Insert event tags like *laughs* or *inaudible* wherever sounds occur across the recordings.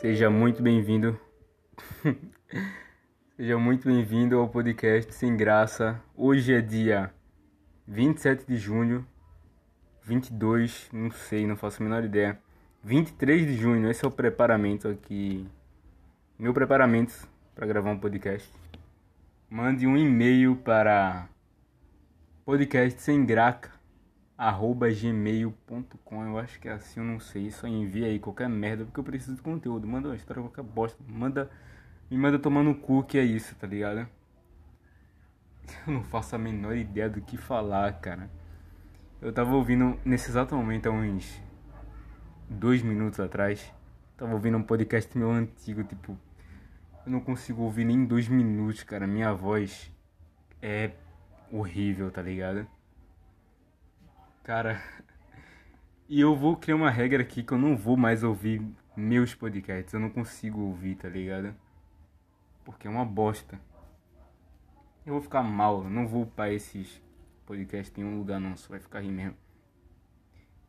Seja muito bem-vindo. *laughs* Seja muito bem-vindo ao podcast Sem Graça. Hoje é dia 27 de junho, 22, não sei, não faço a menor ideia. 23 de junho, esse é o preparamento aqui. Meu preparamento para gravar um podcast. Mande um e-mail para podcast sem graca arroba gmail.com, eu acho que é assim, eu não sei, só envia aí qualquer merda, porque eu preciso de conteúdo, manda uma história, qualquer bosta, manda, me manda tomar no cu que é isso, tá ligado? Eu não faço a menor ideia do que falar, cara. Eu tava ouvindo, nesse exato momento, há uns dois minutos atrás, tava ouvindo um podcast meu antigo, tipo, eu não consigo ouvir nem dois minutos, cara, minha voz é horrível, tá ligado? Cara, *laughs* e eu vou criar uma regra aqui que eu não vou mais ouvir meus podcasts. Eu não consigo ouvir, tá ligado? Porque é uma bosta. Eu vou ficar mal, eu não vou upar esses podcasts em um lugar não, só vai ficar aí mesmo.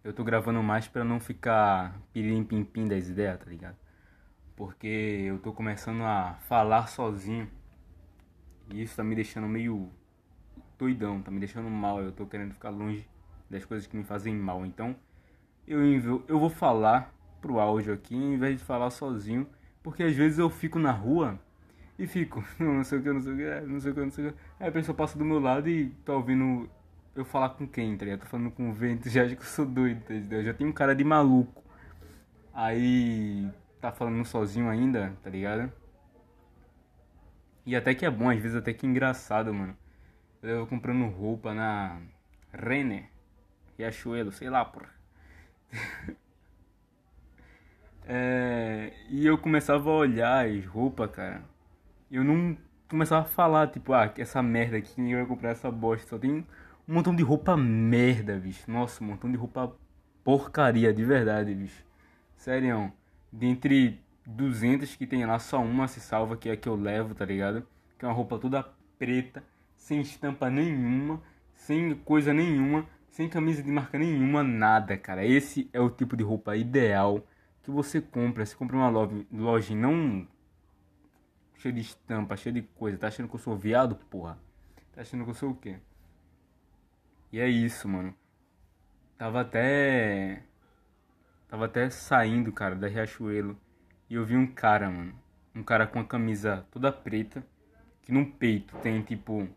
Eu tô gravando mais pra não ficar piririm pim pim das ideias, tá ligado? Porque eu tô começando a falar sozinho. E isso tá me deixando meio doidão, tá me deixando mal. Eu tô querendo ficar longe das coisas que me fazem mal. Então, eu, eu vou falar pro áudio aqui em vez de falar sozinho, porque às vezes eu fico na rua e fico, *laughs* não sei o que, não sei o que, não sei o que, não sei o que. Aí a pessoa passa do meu lado e tá ouvindo eu falar com quem, tá ligado? Tô falando com o vento, *laughs* já acho que eu sou doido, tá ligado? Eu já tenho um cara de maluco. Aí tá falando sozinho ainda, tá ligado? E até que é bom, às vezes até que é engraçado, mano. Eu comprando roupa na Renner. Riachuelo, sei lá, porra. *laughs* é, e eu começava a olhar as roupas, cara. Eu não começava a falar, tipo, ah, essa merda aqui, ninguém vai comprar essa bosta. Só tem um montão de roupa merda, bicho. Nossa, um montão de roupa porcaria, de verdade, bicho. Sério, dentre 200 que tem lá, só uma se salva, que é a que eu levo, tá ligado? Que é uma roupa toda preta, sem estampa nenhuma, sem coisa nenhuma sem camisa de marca nenhuma, nada, cara. Esse é o tipo de roupa ideal que você compra. Você compra uma loja não cheia de estampa, cheia de coisa. Tá achando que eu sou viado, porra? Tá achando que eu sou o quê? E é isso, mano. Tava até. Tava até saindo, cara, da Riachuelo. E eu vi um cara, mano. Um cara com a camisa toda preta. Que no peito tem tipo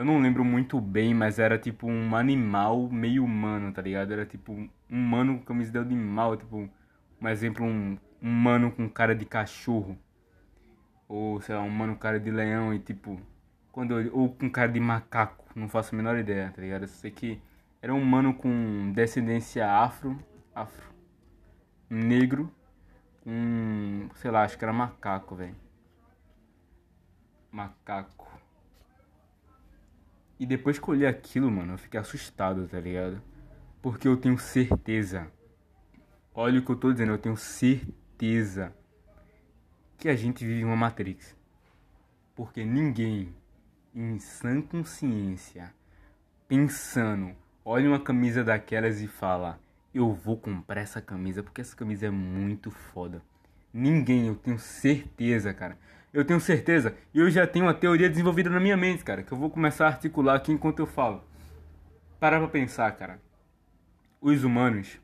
eu não lembro muito bem, mas era tipo um animal meio humano, tá ligado? Era tipo um humano com camisa de animal, tipo, um exemplo, um humano com cara de cachorro. Ou, sei lá, um humano com cara de leão e tipo. Quando eu, ou com cara de macaco, não faço a menor ideia, tá ligado? Eu sei que era um humano com descendência afro, afro, negro, um, sei lá, acho que era macaco, velho. Macaco. E depois que eu aquilo, mano, eu fiquei assustado, tá ligado? Porque eu tenho certeza. Olha o que eu tô dizendo, eu tenho certeza que a gente vive uma Matrix. Porque ninguém, em sã consciência, pensando, olha uma camisa daquelas e fala: Eu vou comprar essa camisa porque essa camisa é muito foda. Ninguém, eu tenho certeza, cara eu tenho certeza. E eu já tenho uma teoria desenvolvida na minha mente, cara, que eu vou começar a articular aqui enquanto eu falo. Para pra pensar, cara. Os humanos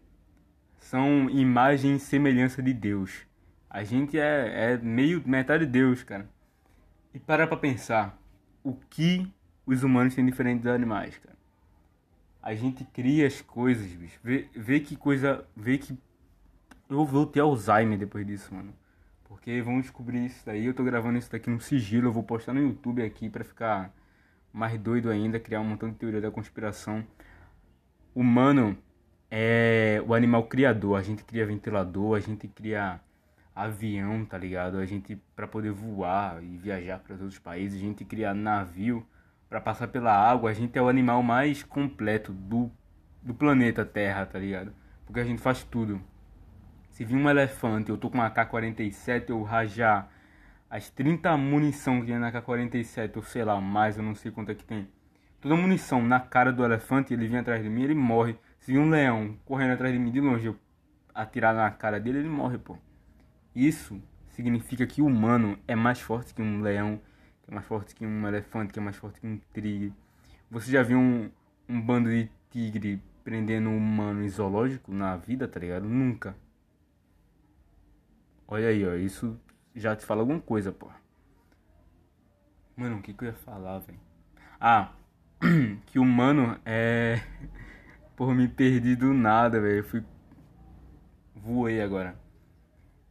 são imagem e semelhança de Deus. A gente é, é meio metade de Deus, cara. E para pra pensar. O que os humanos têm diferente dos animais, cara. A gente cria as coisas, bicho. Vê, vê que coisa. Vê que. Eu vou ter Alzheimer depois disso, mano. Porque vamos descobrir isso daí. Eu tô gravando isso daqui no sigilo. Eu vou postar no YouTube aqui para ficar mais doido ainda, criar um montão de teoria da conspiração. Humano é o animal criador. A gente cria ventilador, a gente cria avião, tá ligado? A gente para poder voar e viajar para outros países, a gente cria navio para passar pela água. A gente é o animal mais completo do do planeta Terra, tá ligado? Porque a gente faz tudo. Se vir um elefante, eu tô com uma AK-47, eu rajar as 30 munição que tem na AK-47, ou sei lá, mais, eu não sei quanto é que tem. Toda munição na cara do elefante, ele vem atrás de mim, ele morre. Se um leão correndo atrás de mim de longe, eu atirar na cara dele, ele morre, pô. Isso significa que o humano é mais forte que um leão, que é mais forte que um elefante, que é mais forte que um tigre. Você já viu um, um bando de tigre prendendo um humano em zoológico na vida, tá ligado? Nunca. Olha aí, ó. Isso já te fala alguma coisa, pô. Mano, o que, que eu ia falar, velho? Ah, *clears throat* que humano é. *laughs* Porra, me perdi do nada, velho. Fui. Voei agora.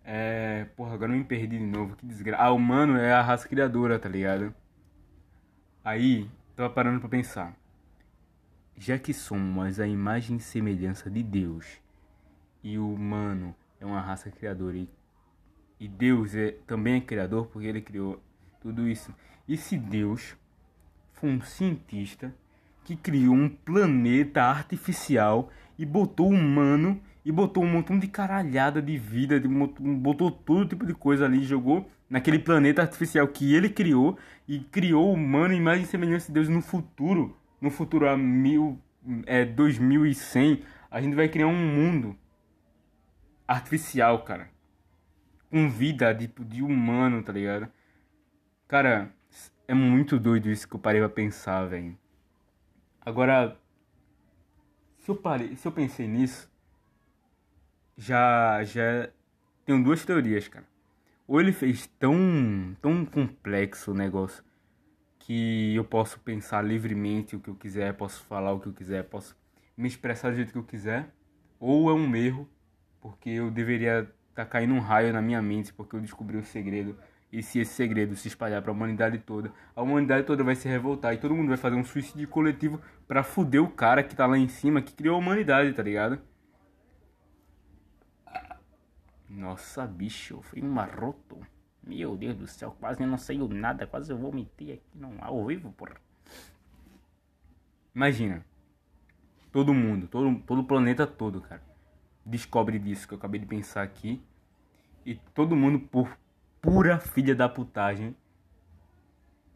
É. Porra, agora eu me perdi de novo. Que desgraça. Ah, humano é a raça criadora, tá ligado? Aí, tava parando pra pensar. Já que somos a imagem e semelhança de Deus, e o humano é uma raça criadora, e, e Deus é, também é criador porque ele criou tudo isso. E se Deus foi um cientista que criou um planeta artificial e botou humano e botou um montão de caralhada de vida, de, botou todo tipo de coisa ali, jogou naquele planeta artificial que ele criou e criou humano em e semelhança de Deus no futuro, no futuro a mil, é, 2100, a gente vai criar um mundo artificial, cara. Com vida, tipo, de humano, tá ligado? Cara, é muito doido isso que eu parei pra pensar, velho. Agora, se eu parei, se eu pensei nisso, já já tenho duas teorias, cara. Ou ele fez tão tão complexo o negócio que eu posso pensar livremente o que eu quiser, posso falar o que eu quiser, posso me expressar do jeito que eu quiser, ou é um erro, porque eu deveria tá caindo um raio na minha mente porque eu descobri o segredo e se esse segredo se espalhar para a humanidade toda, a humanidade toda vai se revoltar e todo mundo vai fazer um suicídio coletivo para fuder o cara que tá lá em cima, que criou a humanidade, tá ligado? Nossa, bicho, foi um maroto. Meu Deus do céu, quase não saiu nada, quase eu vomitei aqui não, ao vivo, porra. Imagina. Todo mundo, todo, todo o planeta todo, cara. Descobre disso que eu acabei de pensar aqui. E todo mundo, por pura filha da putagem,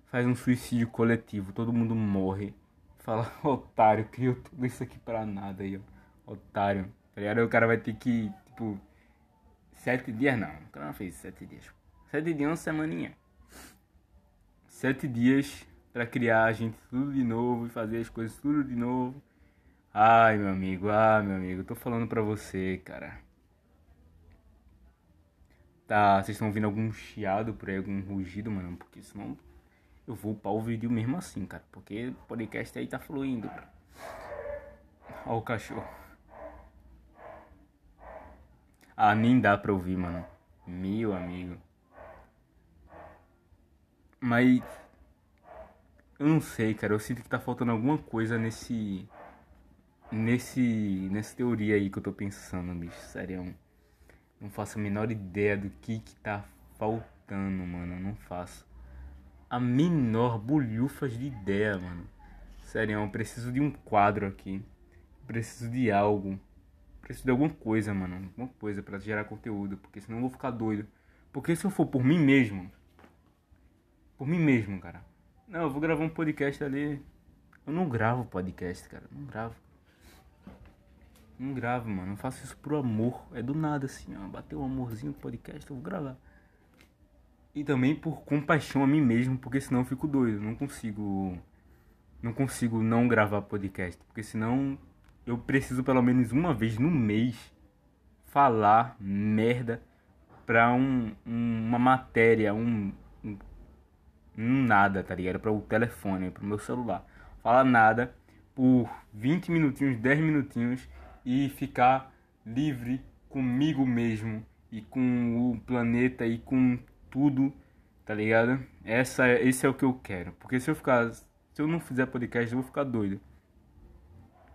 faz um suicídio coletivo, todo mundo morre. Fala, *laughs* otário, criou tudo isso aqui pra nada aí, ó. Otário. Tá? Aí o cara vai ter que, tipo, sete dias não. O cara não fez sete dias. Sete dias, uma semaninha. Sete dias pra criar a gente tudo de novo e fazer as coisas tudo de novo. Ai, meu amigo, ah, meu amigo, tô falando pra você, cara. Tá, vocês estão ouvindo algum chiado por aí, algum rugido, mano? Porque senão eu vou upar o vídeo mesmo assim, cara. Porque o podcast aí tá fluindo. Ó o cachorro. Ah, nem dá pra ouvir, mano. Meu amigo. Mas. Eu não sei, cara. Eu sinto que tá faltando alguma coisa nesse. Nesse. Nessa teoria aí que eu tô pensando, bicho. Sério. Não faço a menor ideia do que que tá faltando, mano. Não faço a menor bolhufas de ideia, mano. Sério, eu preciso de um quadro aqui. Preciso de algo. Preciso de alguma coisa, mano. Alguma coisa para gerar conteúdo. Porque senão eu vou ficar doido. Porque se eu for por mim mesmo. Por mim mesmo, cara. Não, eu vou gravar um podcast ali. Eu não gravo podcast, cara. Não gravo. Não gravo, mano. Não faço isso por amor. É do nada assim, ó. Bateu um amorzinho no podcast, eu vou gravar. E também por compaixão a mim mesmo, porque senão eu fico doido. Não consigo. Não consigo não gravar podcast. Porque senão eu preciso pelo menos uma vez no mês falar merda pra um, um uma matéria, um, um, um nada, tá ligado? Para o telefone, para o meu celular. Falar nada por 20 minutinhos, 10 minutinhos e ficar livre comigo mesmo e com o planeta e com tudo, tá ligado? Essa, esse é o que eu quero. Porque se eu ficar, se eu não fizer podcast, eu vou ficar doido.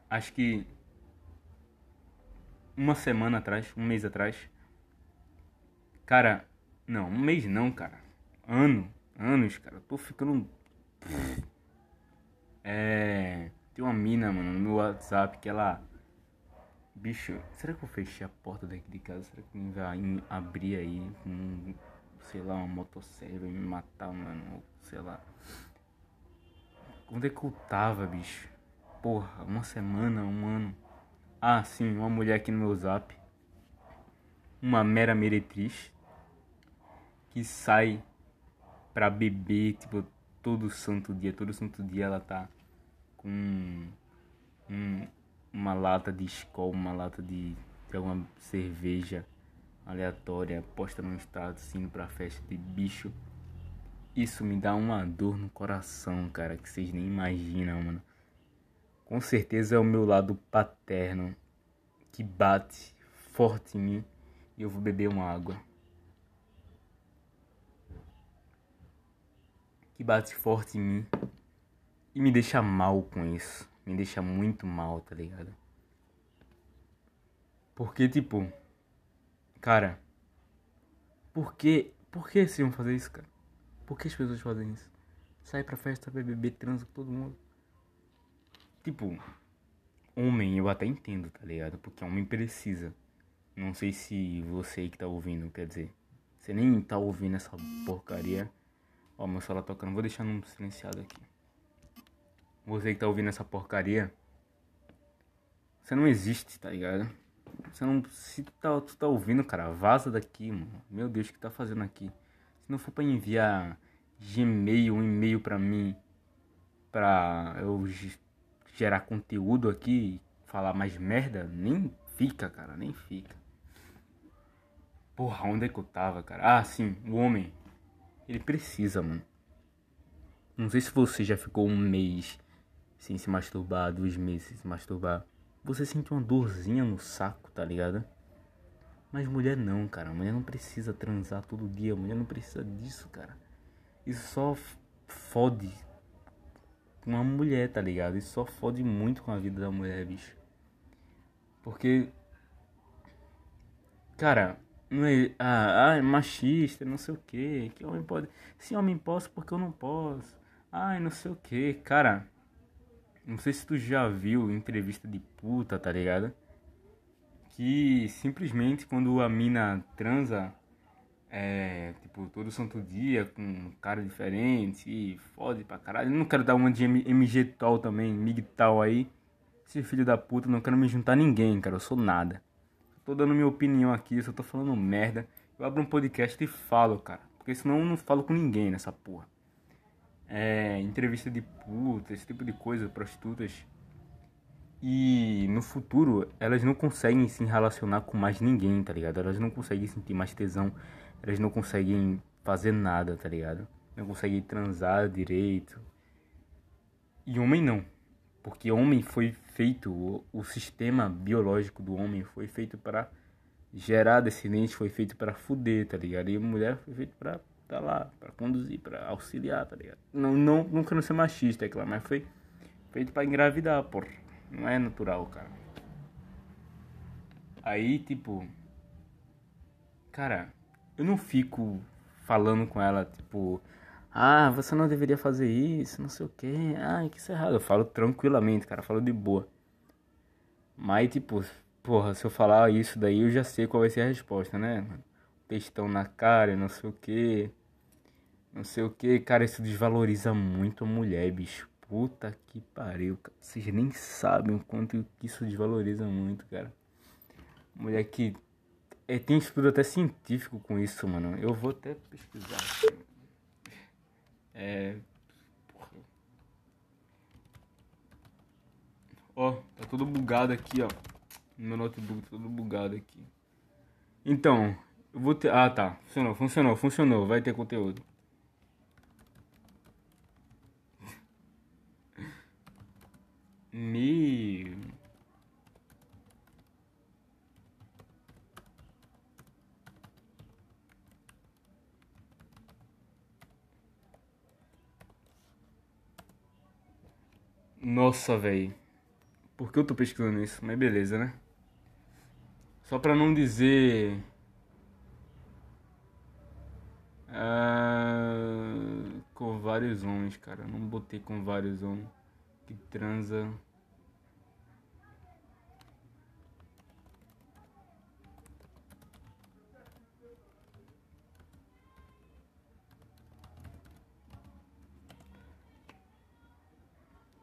Acho que uma semana atrás, um mês atrás, cara, não, um mês não, cara, ano, anos, cara, eu tô ficando, *sniffs* é, tem uma mina, mano, no meu WhatsApp que ela Bicho, será que eu fechei a porta daqui de casa? Será que vai abrir aí com, sei lá, uma motosserra e me matar, mano? Sei lá. Onde é que eu tava, bicho? Porra, uma semana, um ano. Ah, sim, uma mulher aqui no meu zap. Uma mera meretriz. que sai pra beber, tipo, todo santo dia, todo santo dia ela tá com um, uma lata de escola, uma lata de, de alguma cerveja aleatória, posta no status, indo pra festa de bicho. Isso me dá uma dor no coração, cara, que vocês nem imaginam, mano. Com certeza é o meu lado paterno que bate forte em mim e eu vou beber uma água. Que bate forte em mim e me deixa mal com isso. Me deixa muito mal, tá ligado? Porque, tipo, cara, por que, por que vocês vão fazer isso, cara? Por que as pessoas fazem isso? Sai pra festa, beber, transa com todo mundo. Tipo, homem eu até entendo, tá ligado? Porque homem precisa. Não sei se você que tá ouvindo, quer dizer, você nem tá ouvindo essa porcaria. Ó, meu celular tocando, vou deixar no silenciado aqui. Você que tá ouvindo essa porcaria, você não existe, tá ligado? Você não. Se tu tá, tu tá ouvindo, cara, vaza daqui, mano. Meu Deus, o que tá fazendo aqui? Se não for pra enviar Gmail, um e-mail pra mim, pra eu gerar conteúdo aqui, falar mais merda, nem fica, cara, nem fica. Porra, onde é que eu tava, cara? Ah, sim, o homem. Ele precisa, mano. Não sei se você já ficou um mês sem se masturbar, dois meses se masturbar. Você sente uma dorzinha no saco, tá ligado? Mas mulher não, cara. Mulher não precisa transar todo dia. Mulher não precisa disso, cara. Isso só fode uma mulher, tá ligado? Isso só fode muito com a vida da mulher, bicho. Porque. Cara, não é. Ah, ah é machista, não sei o que. Que homem pode. Se homem posso, porque eu não posso. Ai, não sei o que. Cara, não sei se tu já viu entrevista de puta, tá ligado? Que simplesmente quando a mina transa é, tipo, todo santo dia com um cara diferente e fode pra caralho. Eu não quero dar uma de MG tal também, MIG tal aí. Esse filho da puta, não quero me juntar a ninguém, cara. Eu sou nada. Tô dando minha opinião aqui, só tô falando merda. Eu abro um podcast e falo, cara. Porque senão eu não falo com ninguém nessa porra. É, entrevista de puta, esse tipo de coisa, prostitutas. E no futuro, elas não conseguem se relacionar com mais ninguém, tá ligado? Elas não conseguem sentir mais tesão elas não conseguem fazer nada, tá ligado? Não conseguem transar direito. E homem não. Porque homem foi feito, o, o sistema biológico do homem foi feito para gerar descendentes, foi feito para fuder, tá ligado? E mulher foi feito para tá lá, para conduzir, para auxiliar, tá ligado? Não, não, não ser machista, é claro, mas foi feito para engravidar, porra. Não é natural, cara. Aí, tipo, cara, eu não fico falando com ela, tipo, ah, você não deveria fazer isso, não sei o que, ai, que isso é errado. Eu falo tranquilamente, cara, falo de boa. Mas, tipo, porra, se eu falar isso daí, eu já sei qual vai ser a resposta, né? Textão na cara, não sei o que, não sei o que, cara, isso desvaloriza muito a mulher, bicho. Puta que pariu, cara. Vocês nem sabem o quanto isso desvaloriza muito, cara. Mulher que é, tem estudo até científico com isso, mano. Eu vou até pesquisar. É. Ó, tá tudo bugado aqui, ó. Meu notebook tá tudo bugado aqui. Então, vou ter. Ah, tá. Funcionou, funcionou, funcionou. Vai ter conteúdo. Me. Nossa, velho. Por que eu tô pesquisando isso? Mas beleza, né? Só pra não dizer. Ah, com vários homens, cara. Não botei com vários homens que transa.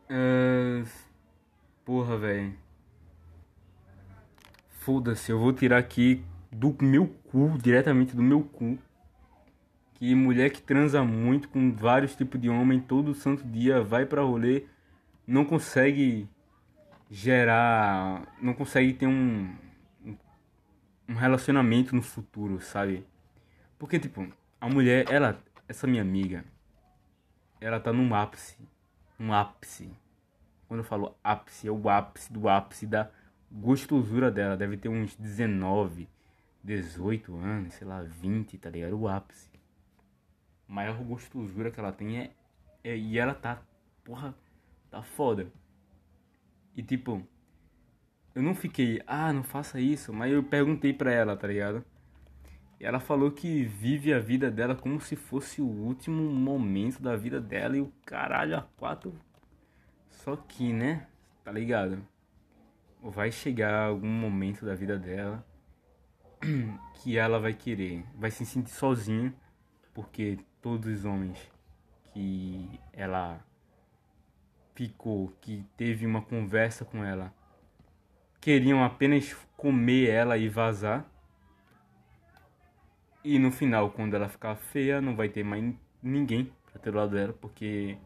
Uh, porra, velho. Foda-se, eu vou tirar aqui do meu cu, diretamente do meu cu. Que mulher que transa muito com vários tipos de homem todo santo dia, vai pra rolê, não consegue gerar. Não consegue ter um. Um relacionamento no futuro, sabe? Porque, tipo, a mulher, ela. Essa minha amiga. Ela tá num ápice. Um ápice. Quando eu falo ápice, é o ápice do ápice da gostosura dela. Deve ter uns 19, 18 anos, sei lá, 20, tá ligado? O ápice. Maior gostosura que ela tem é, é. E ela tá. Porra, tá foda. E tipo. Eu não fiquei, ah, não faça isso, mas eu perguntei pra ela, tá ligado? E ela falou que vive a vida dela como se fosse o último momento da vida dela e o caralho a quatro. Só que, né? Tá ligado? Vai chegar algum momento da vida dela *clears throat* que ela vai querer, vai se sentir sozinha, porque todos os homens que ela ficou, que teve uma conversa com ela, queriam apenas comer ela e vazar. E no final, quando ela ficar feia, não vai ter mais ninguém pra ter do lado dela, porque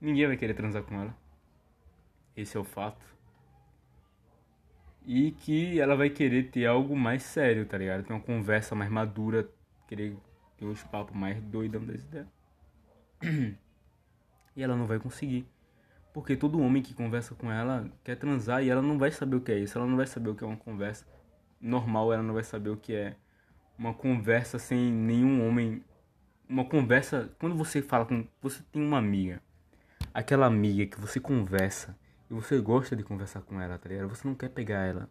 ninguém vai querer transar com ela. Esse é o fato. E que ela vai querer ter algo mais sério, tá ligado? Ter uma conversa mais madura, querer uns papos mais doidão desse *clears throat* dela. E ela não vai conseguir. Porque todo homem que conversa com ela quer transar e ela não vai saber o que é isso. Ela não vai saber o que é uma conversa normal, ela não vai saber o que é uma conversa sem nenhum homem. Uma conversa. Quando você fala com. Você tem uma amiga. Aquela amiga que você conversa e você gosta de conversar com ela, tá ligado? Você não quer pegar ela.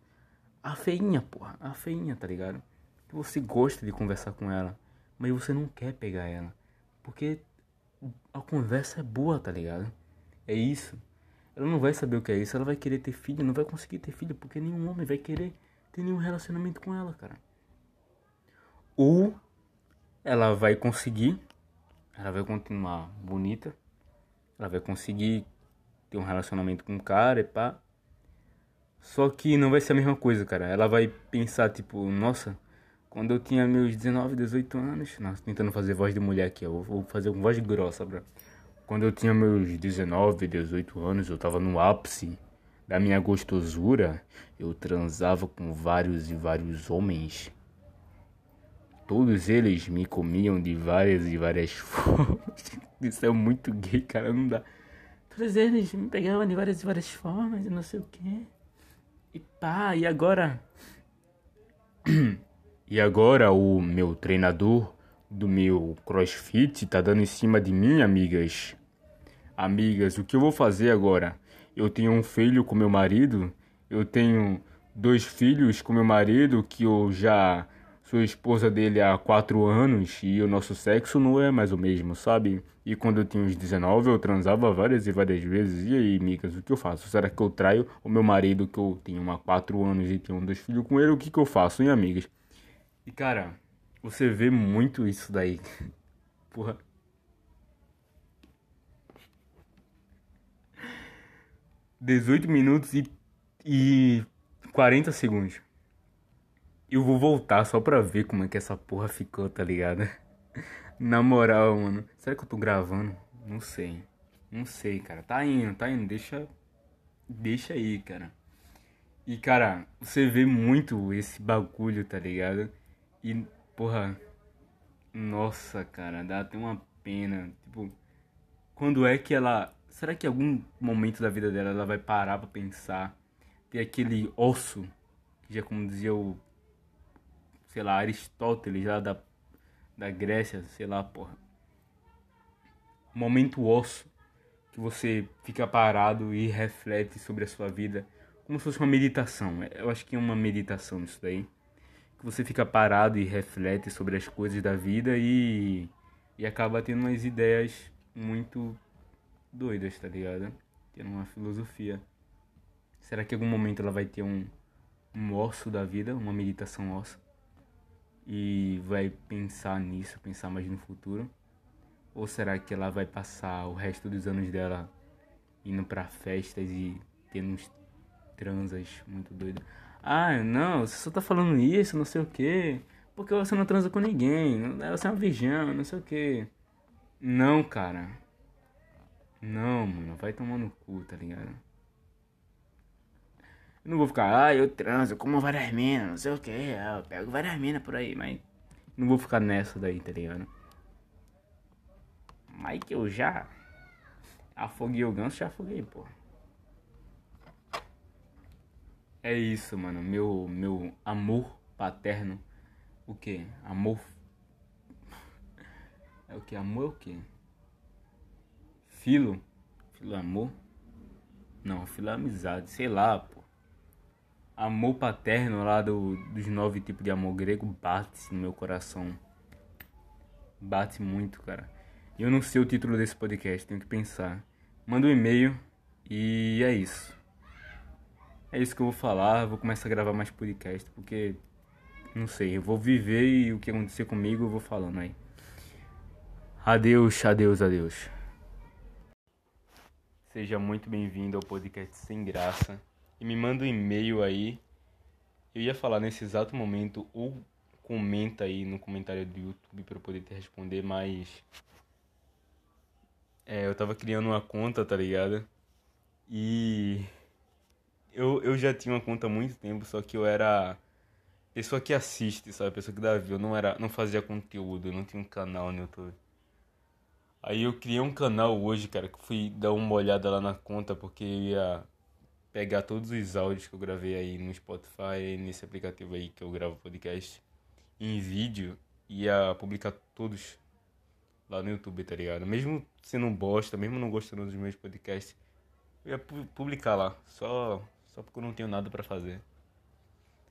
A feinha, porra. A feinha, tá ligado? Que você gosta de conversar com ela. Mas você não quer pegar ela. Porque a conversa é boa, tá ligado? É isso. Ela não vai saber o que é isso. Ela vai querer ter filho, não vai conseguir ter filho porque nenhum homem vai querer ter nenhum relacionamento com ela, cara. Ou ela vai conseguir, ela vai continuar bonita, ela vai conseguir ter um relacionamento com o cara e pá. Só que não vai ser a mesma coisa, cara. Ela vai pensar, tipo, nossa, quando eu tinha meus 19, 18 anos. Nossa, tentando fazer voz de mulher aqui, eu vou fazer com voz grossa, bro. Quando eu tinha meus 19, 18 anos, eu tava no ápice da minha gostosura. Eu transava com vários e vários homens. Todos eles me comiam de várias e várias *laughs* formas. Isso é muito gay, cara, não dá. Todos eles me pegavam de várias e várias formas e não sei o que. E pá, e agora? *clears throat* e agora o meu treinador do meu crossfit tá dando em cima de mim, amigas. Amigas, o que eu vou fazer agora? Eu tenho um filho com meu marido, eu tenho dois filhos com meu marido que eu já sou esposa dele há quatro anos e o nosso sexo não é mais o mesmo, sabe? E quando eu tinha uns 19 eu transava várias e várias vezes. E aí, amigas, o que eu faço? Será que eu traio o meu marido que eu tenho há quatro anos e tenho dois filhos com ele? O que, que eu faço, hein, amigas? E cara, você vê muito isso daí. *laughs* Porra. Dezoito minutos e, e 40 segundos. Eu vou voltar só pra ver como é que essa porra ficou, tá ligado? *laughs* Na moral, mano. Será que eu tô gravando? Não sei. Não sei, cara. Tá indo, tá indo. Deixa. Deixa aí, cara. E, cara, você vê muito esse bagulho, tá ligado? E, porra. Nossa, cara, dá até uma pena. Tipo, quando é que ela. Será que em algum momento da vida dela ela vai parar pra pensar? Ter aquele osso, que já como dizia o sei lá, Aristóteles lá da, da Grécia, sei lá, porra. Momento osso, que você fica parado e reflete sobre a sua vida, como se fosse uma meditação. Eu acho que é uma meditação isso daí. Que você fica parado e reflete sobre as coisas da vida e, e acaba tendo umas ideias muito doidas, tá ligado? Tendo uma filosofia. Será que em algum momento ela vai ter um, um osso da vida, uma meditação ossa? e vai pensar nisso, pensar mais no futuro? Ou será que ela vai passar o resto dos anos dela indo para festas e tendo uns transas muito doidos? Ah, não, você só tá falando isso, não sei o que. porque você não transa com ninguém, você é uma virgão, não sei o que. Não, cara. Não, mano, vai tomar no cu, tá ligado? Eu não vou ficar, ah, eu transo, como várias minas, não sei o que, eu pego várias minas por aí, mas não vou ficar nessa daí, tá ligado? Mas que eu já afoguei o ganso, já afoguei, pô. É isso, mano, meu, meu amor paterno. O que? Amor. É o que? Amor é o que? Filo? Filo é amor? Não, filo é amizade, sei lá, pô amor paterno lá do, dos nove tipos de amor grego bate no meu coração. Bate muito, cara. Eu não sei o título desse podcast, tenho que pensar. Manda um e-mail e é isso. É isso que eu vou falar. Vou começar a gravar mais podcast porque não sei, eu vou viver e o que acontecer comigo eu vou falando aí. Adeus, adeus, adeus. Seja muito bem-vindo ao podcast Sem Graça e me manda um e-mail aí. Eu ia falar nesse exato momento ou comenta aí no comentário do YouTube para eu poder te responder, mas é, eu tava criando uma conta, tá ligado? E eu, eu já tinha uma conta há muito tempo, só que eu era pessoa que assiste, sabe? Pessoa que dá view, eu não era, não fazia conteúdo, eu não tinha um canal no YouTube. Aí eu criei um canal hoje, cara, que fui dar uma olhada lá na conta porque eu ia pegar todos os áudios que eu gravei aí no Spotify, nesse aplicativo aí que eu gravo podcast, em vídeo, e ia publicar todos lá no YouTube, tá ligado? Mesmo sendo um bosta, mesmo não gostando dos meus podcasts, eu ia publicar lá, só, só porque eu não tenho nada para fazer.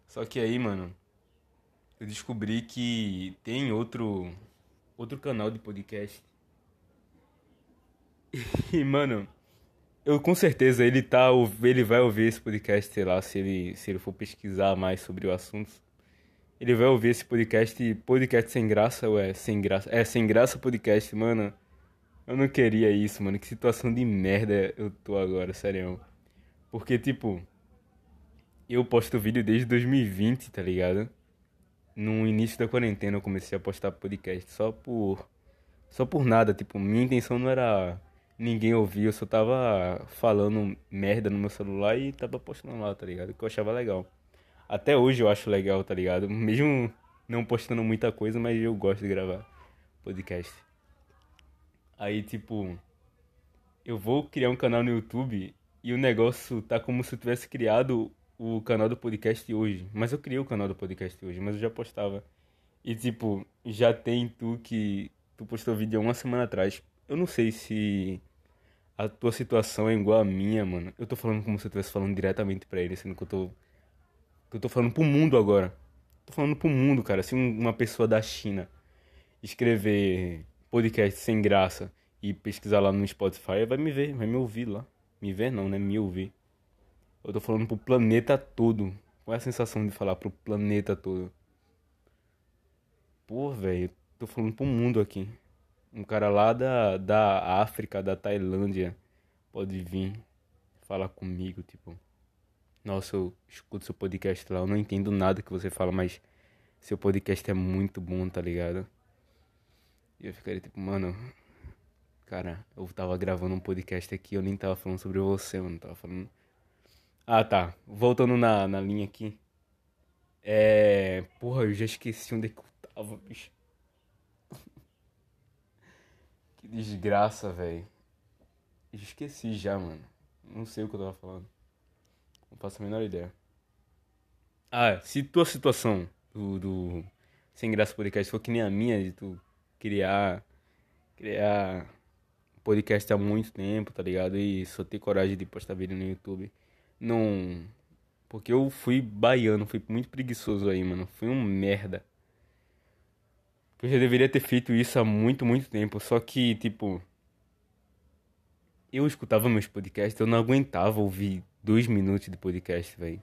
Só que aí, mano, eu descobri que tem outro outro canal de podcast. *laughs* E, mano, eu com certeza ele tá, ele vai ouvir esse podcast, sei lá, se ele, se ele for pesquisar mais sobre o assunto. Ele vai ouvir esse podcast, podcast sem graça, ou é sem graça? É, sem graça podcast, mano. Eu não queria isso, mano. Que situação de merda eu tô agora, sério. Porque, tipo, eu posto vídeo desde 2020, tá ligado? No início da quarentena eu comecei a postar podcast só por. Só por nada, tipo, minha intenção não era ninguém ouvia, eu só tava falando merda no meu celular e tava postando lá, tá ligado? Que eu achava legal. Até hoje eu acho legal, tá ligado? *laughs* Mesmo não postando muita coisa, mas eu gosto de gravar podcast. Aí, tipo, eu vou criar um canal no YouTube e o negócio tá como se eu tivesse criado o canal do podcast hoje. Mas eu criei o canal do podcast hoje, mas eu já postava. E, tipo, já tem tu que tu postou vídeo uma semana atrás eu não sei se a tua situação é igual à minha, mano. Eu tô falando como se eu estivesse falando diretamente para ele, sendo que eu tô. Que eu tô falando pro mundo agora. Tô falando pro mundo, cara. Se uma pessoa da China escrever podcast sem graça e pesquisar lá no Spotify, vai me ver, vai me ouvir lá. Me ver não, né? Me ouvir. Eu tô falando pro planeta todo. Qual é a sensação de falar pro planeta todo? Pô, velho, tô falando pro mundo aqui. Um cara lá da, da África, da Tailândia, pode vir falar comigo, tipo. Nossa, eu escuto seu podcast lá, eu não entendo nada que você fala, mas seu podcast é muito bom, tá ligado? E eu ficaria tipo, mano, cara, eu tava gravando um podcast aqui, eu nem tava falando sobre você, mano, tava falando. Ah, tá. Voltando na, na linha aqui. É. Porra, eu já esqueci onde é que eu tava, bicho. *laughs* Que desgraça, velho. Esqueci já, mano. Não sei o que eu tava falando. Não faço a menor ideia. Ah, se tua situação do, do Sem Graça Podcast for que nem a minha, de tu criar. Criar podcast há muito tempo, tá ligado? E só ter coragem de postar vídeo no YouTube. Não. Porque eu fui baiano, fui muito preguiçoso aí, mano. Fui um merda. Eu já deveria ter feito isso há muito, muito tempo. Só que, tipo. Eu escutava meus podcasts, eu não aguentava ouvir dois minutos de podcast, velho.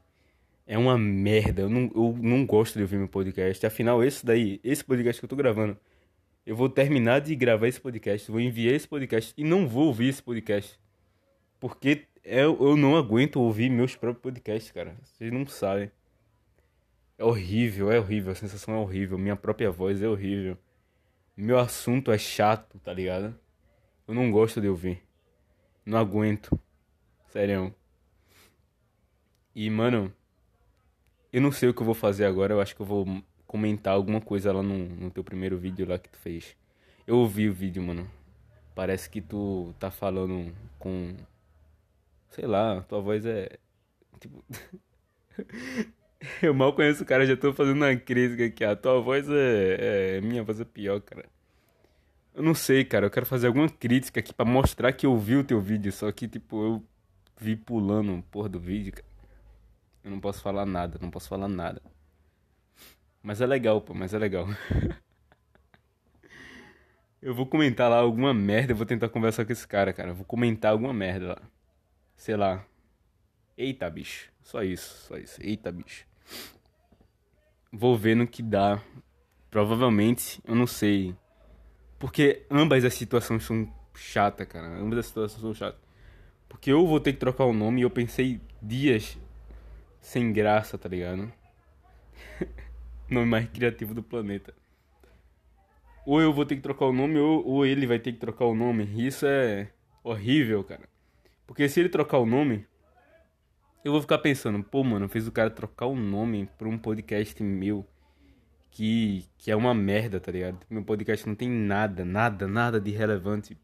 É uma merda. Eu não, eu não gosto de ouvir meu podcast. Afinal, esse daí, esse podcast que eu tô gravando, eu vou terminar de gravar esse podcast, vou enviar esse podcast e não vou ouvir esse podcast. Porque eu, eu não aguento ouvir meus próprios podcasts, cara. Vocês não sabem. É horrível, é horrível, a sensação é horrível, minha própria voz é horrível. Meu assunto é chato, tá ligado? Eu não gosto de ouvir. Não aguento. Sério. E, mano, eu não sei o que eu vou fazer agora. Eu acho que eu vou comentar alguma coisa lá no, no teu primeiro vídeo lá que tu fez. Eu ouvi o vídeo, mano. Parece que tu tá falando com. Sei lá, tua voz é. Tipo. *laughs* eu mal conheço o cara, já tô fazendo uma crítica aqui. A tua voz é. é... Minha voz é pior, cara. Eu não sei, cara. Eu quero fazer alguma crítica aqui pra mostrar que eu vi o teu vídeo. Só que, tipo, eu vi pulando porra do vídeo, cara. Eu não posso falar nada, não posso falar nada. Mas é legal, pô, mas é legal. *laughs* eu vou comentar lá alguma merda, eu vou tentar conversar com esse cara, cara. Eu vou comentar alguma merda lá. Sei lá. Eita, bicho. Só isso, só isso. Eita, bicho. Vou ver no que dá. Provavelmente, eu não sei. Porque ambas as situações são chatas, cara. Ambas as situações são chatas. Porque eu vou ter que trocar o nome e eu pensei dias sem graça, tá ligado? *laughs* nome mais criativo do planeta. Ou eu vou ter que trocar o nome, ou, ou ele vai ter que trocar o nome. Isso é horrível, cara. Porque se ele trocar o nome, eu vou ficar pensando, pô, mano, fez o cara trocar o nome pra um podcast meu que, que é uma merda, tá ligado? Meu podcast não tem nada, nada, nada de relevante.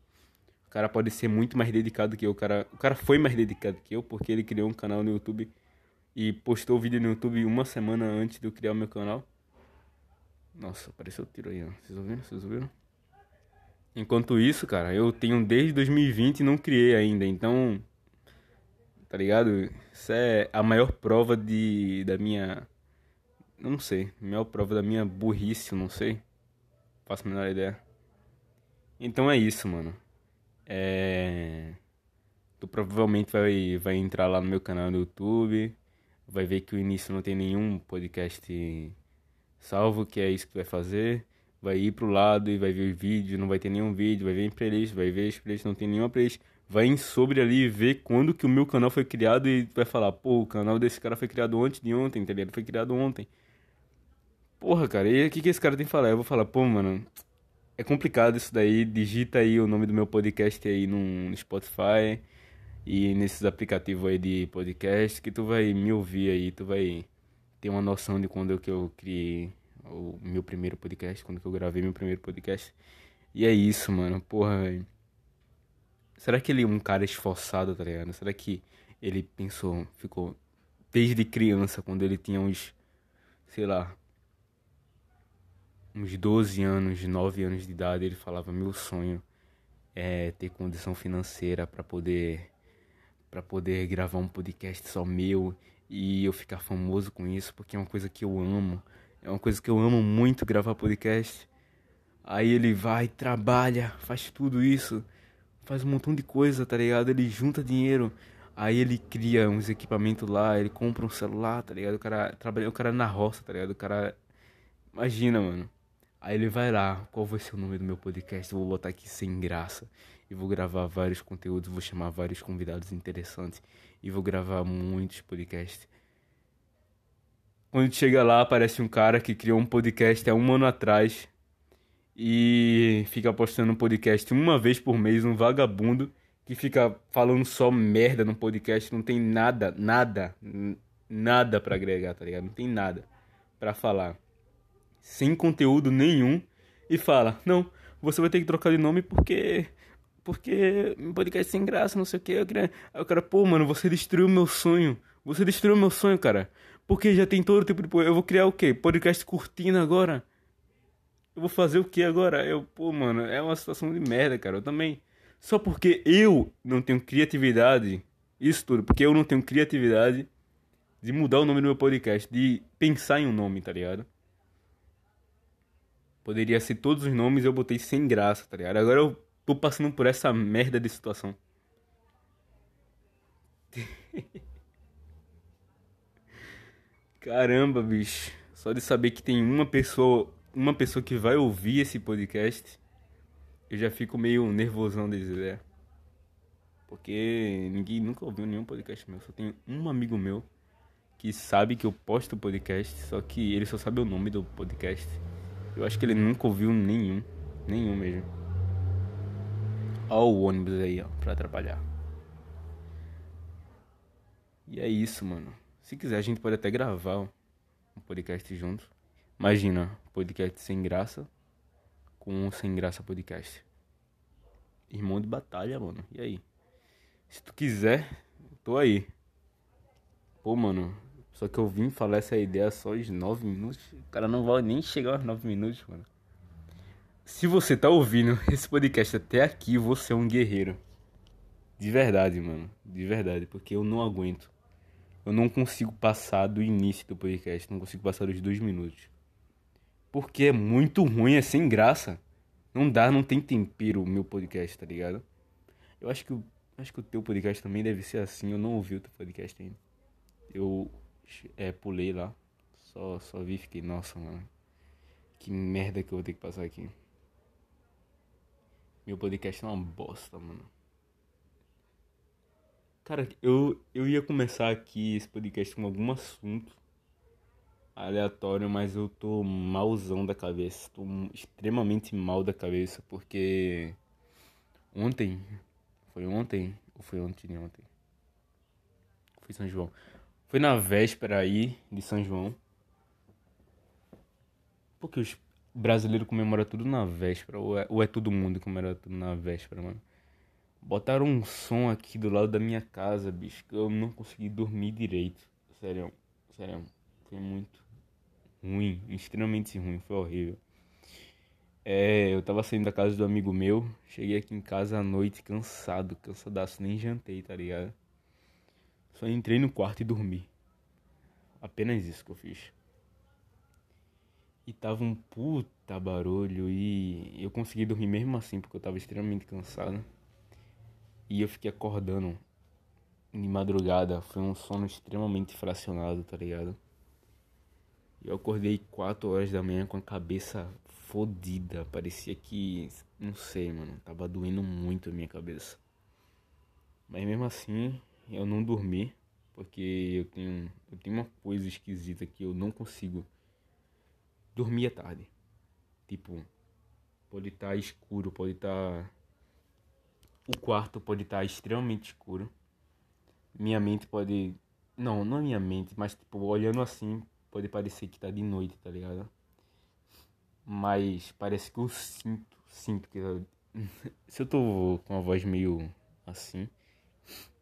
O cara pode ser muito mais dedicado que eu. O cara, o cara foi mais dedicado que eu porque ele criou um canal no YouTube e postou o vídeo no YouTube uma semana antes de eu criar o meu canal. Nossa, apareceu o tiro aí, ó. Vocês ouviram? Vocês ouviram? Enquanto isso, cara, eu tenho desde 2020 e não criei ainda, então. Tá ligado? Isso é a maior prova de da minha. Não sei. Maior prova da minha burrice, não sei. Faço a menor ideia. Então é isso, mano. É. Tu provavelmente vai, vai entrar lá no meu canal no YouTube. Vai ver que o início não tem nenhum podcast salvo, que é isso que vai fazer. Vai ir pro lado e vai ver vídeo, não vai ter nenhum vídeo, vai ver em playlist, vai ver as playlists, não tem nenhuma playlist. Vai em sobre ali e ver quando que o meu canal foi criado e vai falar, pô, o canal desse cara foi criado ontem de ontem, ligado? Foi criado ontem. Porra, cara, e o que, que esse cara tem que falar? Eu vou falar, pô, mano, é complicado isso daí. Digita aí o nome do meu podcast aí no Spotify e nesses aplicativos aí de podcast que tu vai me ouvir aí, tu vai ter uma noção de quando que eu criei o meu primeiro podcast, quando eu gravei meu primeiro podcast. E é isso, mano. Porra, velho. Será que ele é um cara esforçado, tá ligado? Será que ele pensou, ficou desde criança, quando ele tinha uns, sei lá, uns 12 anos, 9 anos de idade, ele falava: Meu sonho é ter condição financeira para poder para poder gravar um podcast só meu e eu ficar famoso com isso, porque é uma coisa que eu amo. É uma coisa que eu amo muito gravar podcast. Aí ele vai, trabalha, faz tudo isso, faz um montão de coisa, tá ligado? Ele junta dinheiro, aí ele cria uns equipamentos lá, ele compra um celular, tá ligado? O cara trabalha, o cara na roça, tá ligado? O cara imagina, mano. Aí ele vai lá, qual vai ser o nome do meu podcast? Eu vou botar aqui sem graça. E vou gravar vários conteúdos, vou chamar vários convidados interessantes. E vou gravar muitos podcasts. Quando chega lá, aparece um cara que criou um podcast há um ano atrás. E fica postando um podcast uma vez por mês, um vagabundo que fica falando só merda no podcast, não tem nada, nada, nada para agregar, tá ligado? Não tem nada para falar sem conteúdo nenhum e fala: Não, você vai ter que trocar de nome porque. Porque meu podcast é sem graça, não sei o que. Eu queria... Aí o cara, pô, mano, você destruiu meu sonho. Você destruiu meu sonho, cara. Porque já tem todo tipo de. Eu vou criar o quê? Podcast curtindo agora? Eu vou fazer o que agora? Eu, pô, mano, é uma situação de merda, cara. Eu também. Só porque eu não tenho criatividade. Isso tudo, porque eu não tenho criatividade de mudar o nome do meu podcast, de pensar em um nome, tá ligado? Poderia ser todos os nomes eu botei sem graça, tá ligado? Agora eu tô passando por essa merda de situação. *laughs* Caramba, bicho. Só de saber que tem uma pessoa, uma pessoa que vai ouvir esse podcast, eu já fico meio nervosão de dizer. Porque ninguém nunca ouviu nenhum podcast meu. Só tem um amigo meu que sabe que eu posto podcast, só que ele só sabe o nome do podcast. Eu acho que ele nunca ouviu nenhum, nenhum mesmo. Ó o ônibus aí, ó, pra atrapalhar. E é isso, mano. Se quiser, a gente pode até gravar um podcast junto. Imagina, podcast sem graça com um sem graça podcast. Irmão de batalha, mano. E aí? Se tu quiser, tô aí. Pô, mano. Só que eu vim falar essa ideia só aos 9 minutos. O cara não vai nem chegar aos 9 minutos, mano. Se você tá ouvindo *laughs* esse podcast até aqui, você é um guerreiro. De verdade, mano. De verdade. Porque eu não aguento. Eu não consigo passar do início do podcast. Não consigo passar dos dois minutos. Porque é muito ruim, é sem graça. Não dá, não tem tempero o meu podcast, tá ligado? Eu acho que acho que o teu podcast também deve ser assim. Eu não ouvi o teu podcast ainda. Eu é, pulei lá. Só, só vi e fiquei, nossa, mano. Que merda que eu vou ter que passar aqui. Meu podcast é uma bosta, mano. Cara, eu, eu ia começar aqui esse podcast com algum assunto aleatório, mas eu tô malzão da cabeça. Tô extremamente mal da cabeça, porque ontem. Foi ontem? Ou foi ontem de ontem? Foi São João. Foi na véspera aí de São João. Porque os brasileiros comemoram tudo na véspera. Ou é, ou é todo mundo comemora tudo na véspera, mano. Botaram um som aqui do lado da minha casa, bicho, que eu não consegui dormir direito. Sério, sério. Foi muito ruim, extremamente ruim, foi horrível. É, eu tava saindo da casa do amigo meu, cheguei aqui em casa à noite cansado, cansadaço, nem jantei, tá ligado? Só entrei no quarto e dormi. Apenas isso que eu fiz. E tava um puta barulho e eu consegui dormir mesmo assim, porque eu tava extremamente cansado. E eu fiquei acordando de madrugada. Foi um sono extremamente fracionado, tá ligado? Eu acordei 4 horas da manhã com a cabeça fodida. Parecia que. Não sei, mano. Tava doendo muito a minha cabeça. Mas mesmo assim, eu não dormi. Porque eu tenho, eu tenho uma coisa esquisita que eu não consigo dormir à tarde. Tipo, pode estar tá escuro, pode estar. Tá o quarto pode estar extremamente escuro. Minha mente pode. Não, não é minha mente, mas tipo, olhando assim, pode parecer que tá de noite, tá ligado? Mas parece que eu sinto, sinto que. *laughs* Se eu tô com a voz meio assim,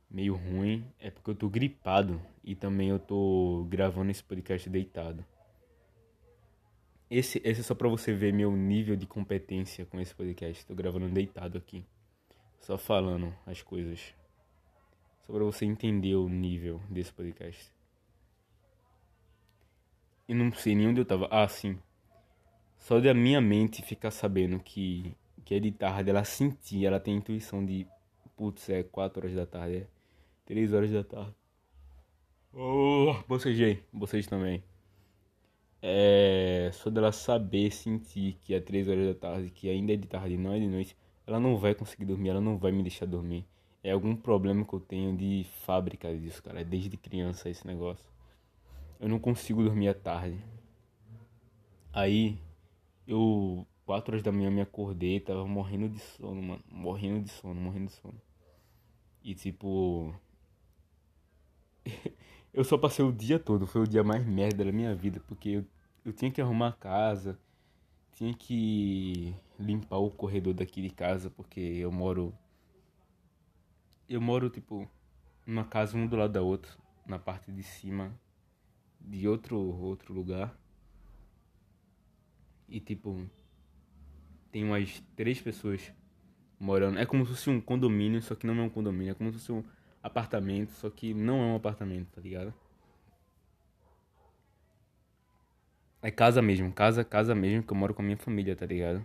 meio ruim, é porque eu tô gripado e também eu tô gravando esse podcast deitado. Esse, esse é só pra você ver meu nível de competência com esse podcast. Tô gravando deitado aqui. Só falando as coisas. Só pra você entender o nível desse podcast. E não sei nem onde eu tava. Ah, sim. Só da minha mente ficar sabendo que, que é de tarde, ela sentir, ela tem intuição de. Putz, é 4 horas da tarde, é 3 horas da tarde. Oh, bocejei, bocejei também. É. Só dela saber, sentir que é 3 horas da tarde, que ainda é de tarde, não é de noite ela não vai conseguir dormir, ela não vai me deixar dormir. É algum problema que eu tenho de fábrica disso, cara. É desde criança esse negócio. Eu não consigo dormir à tarde. Aí, eu, quatro horas da manhã, me acordei, tava morrendo de sono, mano. Morrendo de sono, morrendo de sono. E tipo. *laughs* eu só passei o dia todo, foi o dia mais merda da minha vida, porque eu, eu tinha que arrumar a casa, tinha que limpar o corredor daqui de casa, porque eu moro. Eu moro, tipo, numa casa um do lado da outra, na parte de cima de outro, outro lugar. E, tipo, tem umas três pessoas morando. É como se fosse um condomínio, só que não é um condomínio. É como se fosse um apartamento, só que não é um apartamento, tá ligado? É casa mesmo, casa, casa mesmo, que eu moro com a minha família, tá ligado?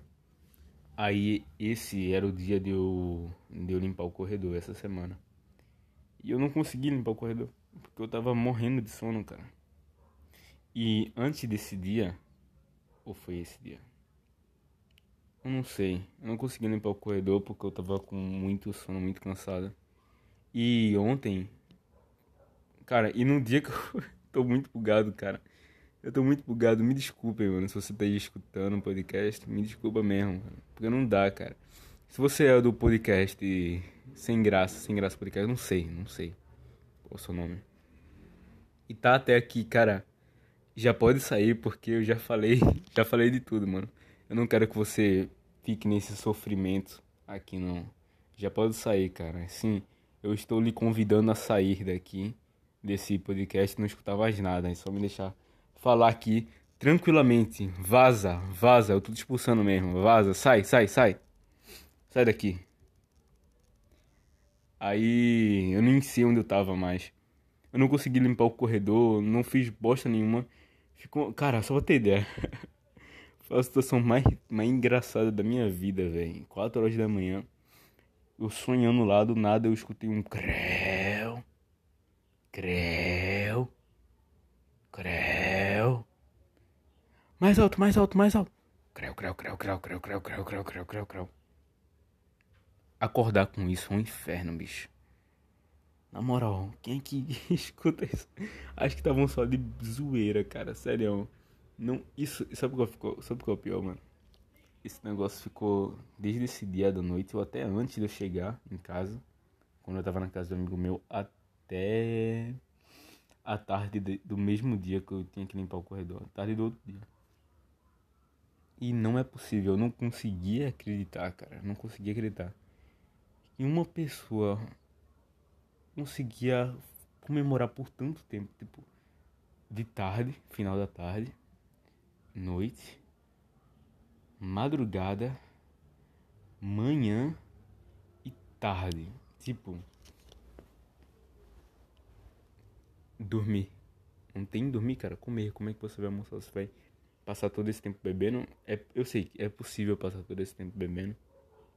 Aí esse era o dia de eu, de eu limpar o corredor essa semana. E eu não consegui limpar o corredor, porque eu tava morrendo de sono, cara. E antes desse dia, ou foi esse dia? Eu não sei. Eu não consegui limpar o corredor porque eu tava com muito sono, muito cansado. E ontem, cara, e no dia que eu, *laughs* tô muito bugado, cara. Eu tô muito bugado. Me desculpem, mano, se você tá aí escutando o podcast. Me desculpa mesmo, mano. Porque não dá, cara. Se você é do podcast Sem Graça, Sem Graça Podcast, não sei, não sei é o seu nome. E tá até aqui, cara. Já pode sair porque eu já falei, *laughs* já falei de tudo, mano. Eu não quero que você fique nesse sofrimento aqui, não. Já pode sair, cara. Sim, eu estou lhe convidando a sair daqui desse podcast, não escutar mais nada, é só me deixar falar aqui tranquilamente. Vaza, vaza, eu tô te expulsando mesmo. Vaza, sai, sai, sai. Sai daqui. Aí eu nem sei onde eu tava mais. Eu não consegui limpar o corredor, não fiz bosta nenhuma. Ficou. Cara, só pra ter ideia. *laughs* Foi a situação mais, mais engraçada da minha vida, velho. 4 horas da manhã. Eu sonhando lá, do nada eu escutei um creu. Creu. Creu. Mais alto, mais alto, mais alto. Creu, creu, creu, creu, creu, creu, creu, creu, creu, creu, creu. Acordar com isso é um inferno, bicho. Na moral, quem é que *laughs* escuta isso? Acho que estavam só de zoeira, cara. Sério. Não, isso, sabe qual ficou? Sabe qual é o pior, mano? Esse negócio ficou desde esse dia da noite, ou até antes de eu chegar em casa, quando eu tava na casa do amigo meu, até a tarde de, do mesmo dia que eu tinha que limpar o corredor, a tarde do outro dia. E não é possível, eu não conseguia acreditar, cara. Não conseguia acreditar e uma pessoa conseguia comemorar por tanto tempo, tipo, de tarde, final da tarde, noite, madrugada, manhã e tarde. Tipo, dormir. Não tem dormir, cara. Comer. Como é que você vai almoçar? Você vai passar todo esse tempo bebendo? É, eu sei que é possível passar todo esse tempo bebendo.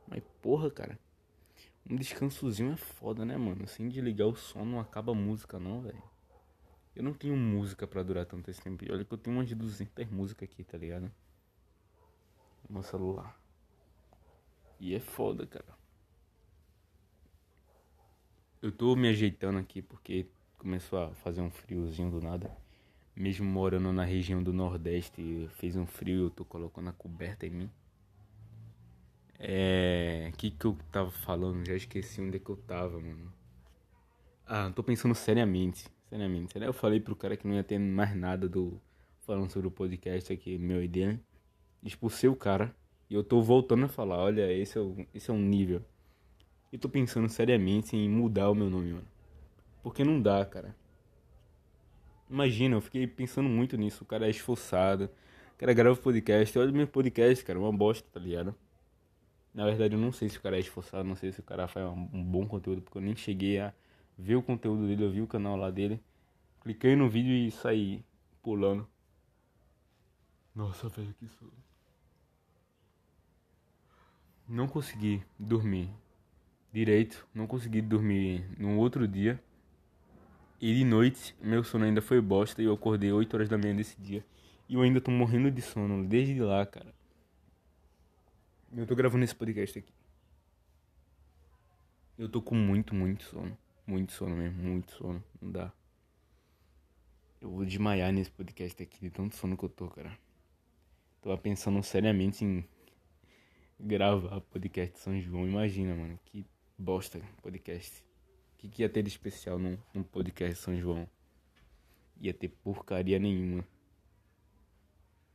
Mas porra, cara. Um descansozinho é foda, né, mano? Assim, de ligar o som não acaba a música, não, velho. Eu não tenho música para durar tanto esse tempo. Olha que eu tenho umas de 200 músicas aqui, tá ligado? No meu celular. E é foda, cara. Eu tô me ajeitando aqui porque começou a fazer um friozinho do nada. Mesmo morando na região do Nordeste, fez um frio, eu tô colocando a coberta em mim. É. O que, que eu tava falando? Já esqueci onde é que eu tava, mano. Ah, tô pensando seriamente. Seriamente. Eu falei pro cara que não ia ter mais nada do. Falando sobre o podcast aqui, meu ideia. Expulsei o cara. E eu tô voltando a falar, olha, esse é, o, esse é um nível. E tô pensando seriamente em mudar o meu nome, mano. Porque não dá, cara. Imagina, eu fiquei pensando muito nisso. O cara é esforçado. O cara grava podcast. Olha o meu podcast, cara. Uma bosta, tá ligado? Na verdade, eu não sei se o cara é esforçado, não sei se o cara faz um bom conteúdo, porque eu nem cheguei a ver o conteúdo dele, eu vi o canal lá dele. Cliquei no vídeo e saí pulando. Nossa, velho, que sono. Não consegui dormir direito, não consegui dormir no outro dia. E de noite, meu sono ainda foi bosta e eu acordei 8 horas da manhã desse dia. E eu ainda tô morrendo de sono desde lá, cara. Eu tô gravando esse podcast aqui. Eu tô com muito, muito sono. Muito sono mesmo, muito sono. Não dá. Eu vou desmaiar nesse podcast aqui de tanto sono que eu tô, cara. Tava pensando seriamente em gravar podcast de São João. Imagina, mano, que bosta podcast. O que, que ia ter de especial num, num podcast São João? Ia ter porcaria nenhuma.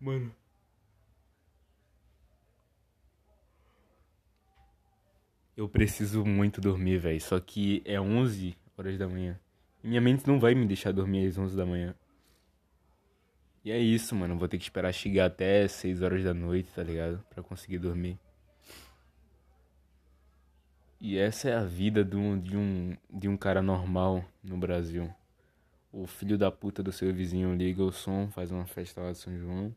Mano. Eu preciso muito dormir, velho. Só que é 11 horas da manhã. E minha mente não vai me deixar dormir às 11 da manhã. E é isso, mano. Vou ter que esperar chegar até 6 horas da noite, tá ligado? Pra conseguir dormir. E essa é a vida de um, de um, de um cara normal no Brasil. O filho da puta do seu vizinho liga o som, faz uma festa lá de São João.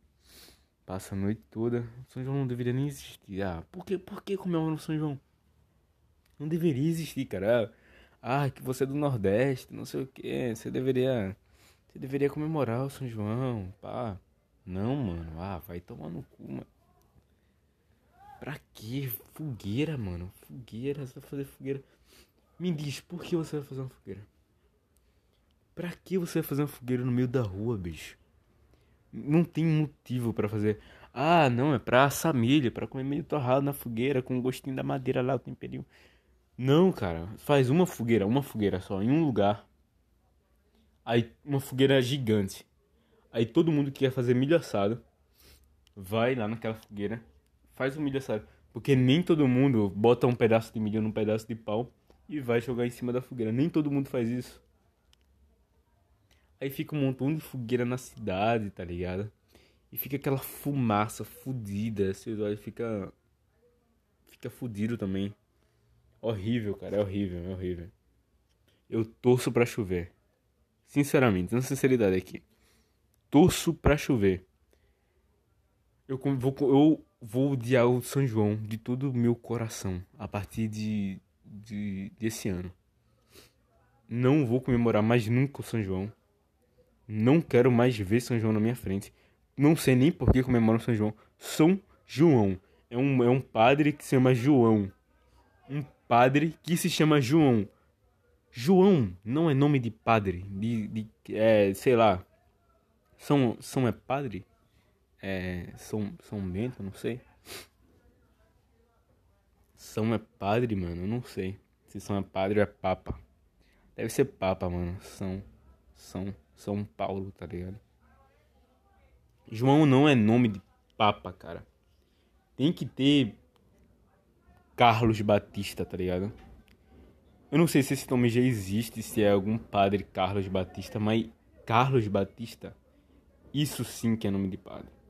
Passa a noite toda. São João não deveria nem existir. Ah, por que, por que São João? Não deveria existir, cara. Ah, que você é do Nordeste, não sei o que. Você deveria. Você deveria comemorar o São João, pá. Não, mano. Ah, vai tomar no cu, mano. Pra quê? Fogueira, mano. Fogueira, você vai fazer fogueira. Me diz, por que você vai fazer uma fogueira? Pra que você vai fazer uma fogueira no meio da rua, bicho? Não tem motivo para fazer. Ah, não, é pra milho, pra comer meio torrado na fogueira, com o gostinho da madeira lá, o temperinho. Não, cara, faz uma fogueira, uma fogueira só, em um lugar. Aí, uma fogueira gigante. Aí todo mundo que quer fazer milho assado, vai lá naquela fogueira, faz o milho assado. Porque nem todo mundo bota um pedaço de milho num pedaço de pau e vai jogar em cima da fogueira. Nem todo mundo faz isso. Aí fica um montão de fogueira na cidade, tá ligado? E fica aquela fumaça fudida, seus olhos fica fica fudido também. Horrível, cara, é horrível, é horrível. Eu torço para chover. Sinceramente, na sinceridade aqui. Torço para chover. Eu vou eu vou odiar o São João de todo o meu coração a partir de, de desse ano. Não vou comemorar mais nunca o São João. Não quero mais ver São João na minha frente. Não sei nem por que comemoram São João. São João. É um, é um padre que se chama João. Um padre que se chama João. João não é nome de padre. De, de é, sei lá. São, São é padre? É, São, São Bento, não sei. São é padre, mano, eu não sei. Se São é padre ou é papa. Deve ser papa, mano. São, São, São Paulo, tá ligado? João não é nome de papa, cara. Tem que ter Carlos Batista, tá ligado? Eu não sei se esse nome já existe, se é algum padre Carlos Batista, mas Carlos Batista, isso sim que é nome de padre.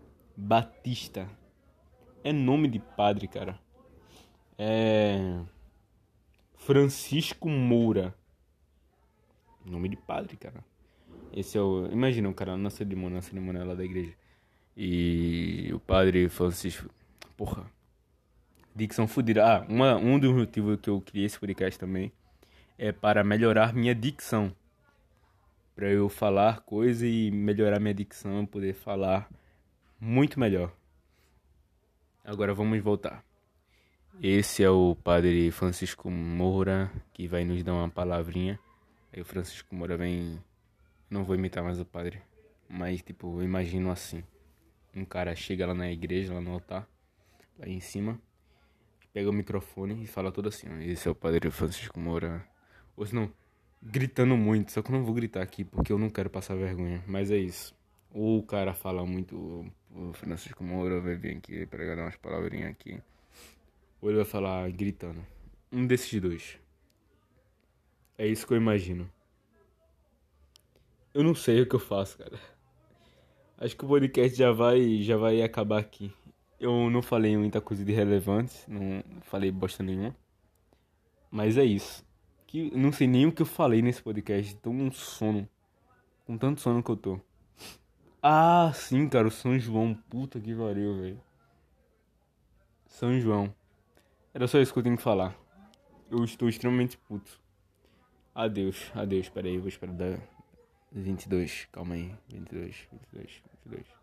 Batista é nome de padre, cara. É Francisco Moura. Nome de padre, cara. Esse é o. Imagina o cara na cerimônia, na cerimônia lá da igreja. E o padre Francisco. Porra. Dicção fodida. Ah, uma, um dos motivos que eu criei esse podcast também é para melhorar minha dicção. Para eu falar coisa e melhorar minha dicção, poder falar muito melhor. Agora vamos voltar. Esse é o padre Francisco Moura que vai nos dar uma palavrinha. Aí o Francisco Moura vem. Não vou imitar mais o padre, mas tipo, eu imagino assim um cara chega lá na igreja, lá no altar, lá em cima, pega o microfone e fala tudo assim, esse é o Padre Francisco Moura. Ou se não, gritando muito, só que eu não vou gritar aqui porque eu não quero passar vergonha, mas é isso. Ou o cara fala muito, o Francisco Moura vai vir aqui pregar umas palavrinhas aqui. Ou ele vai falar gritando. Um desses dois. É isso que eu imagino. Eu não sei o que eu faço, cara. Acho que o podcast já vai, já vai acabar aqui. Eu não falei muita coisa de relevante, não falei bosta nenhuma. Mas é isso. Que não sei nem o que eu falei nesse podcast. Tô com um sono. Com tanto sono que eu tô. Ah, sim, cara, o São João. Puta que pariu, velho. São João. Era só isso que eu tenho que falar. Eu estou extremamente puto. Adeus, adeus. Pera aí, vou esperar dar 22. Calma aí. 22, 22, 22.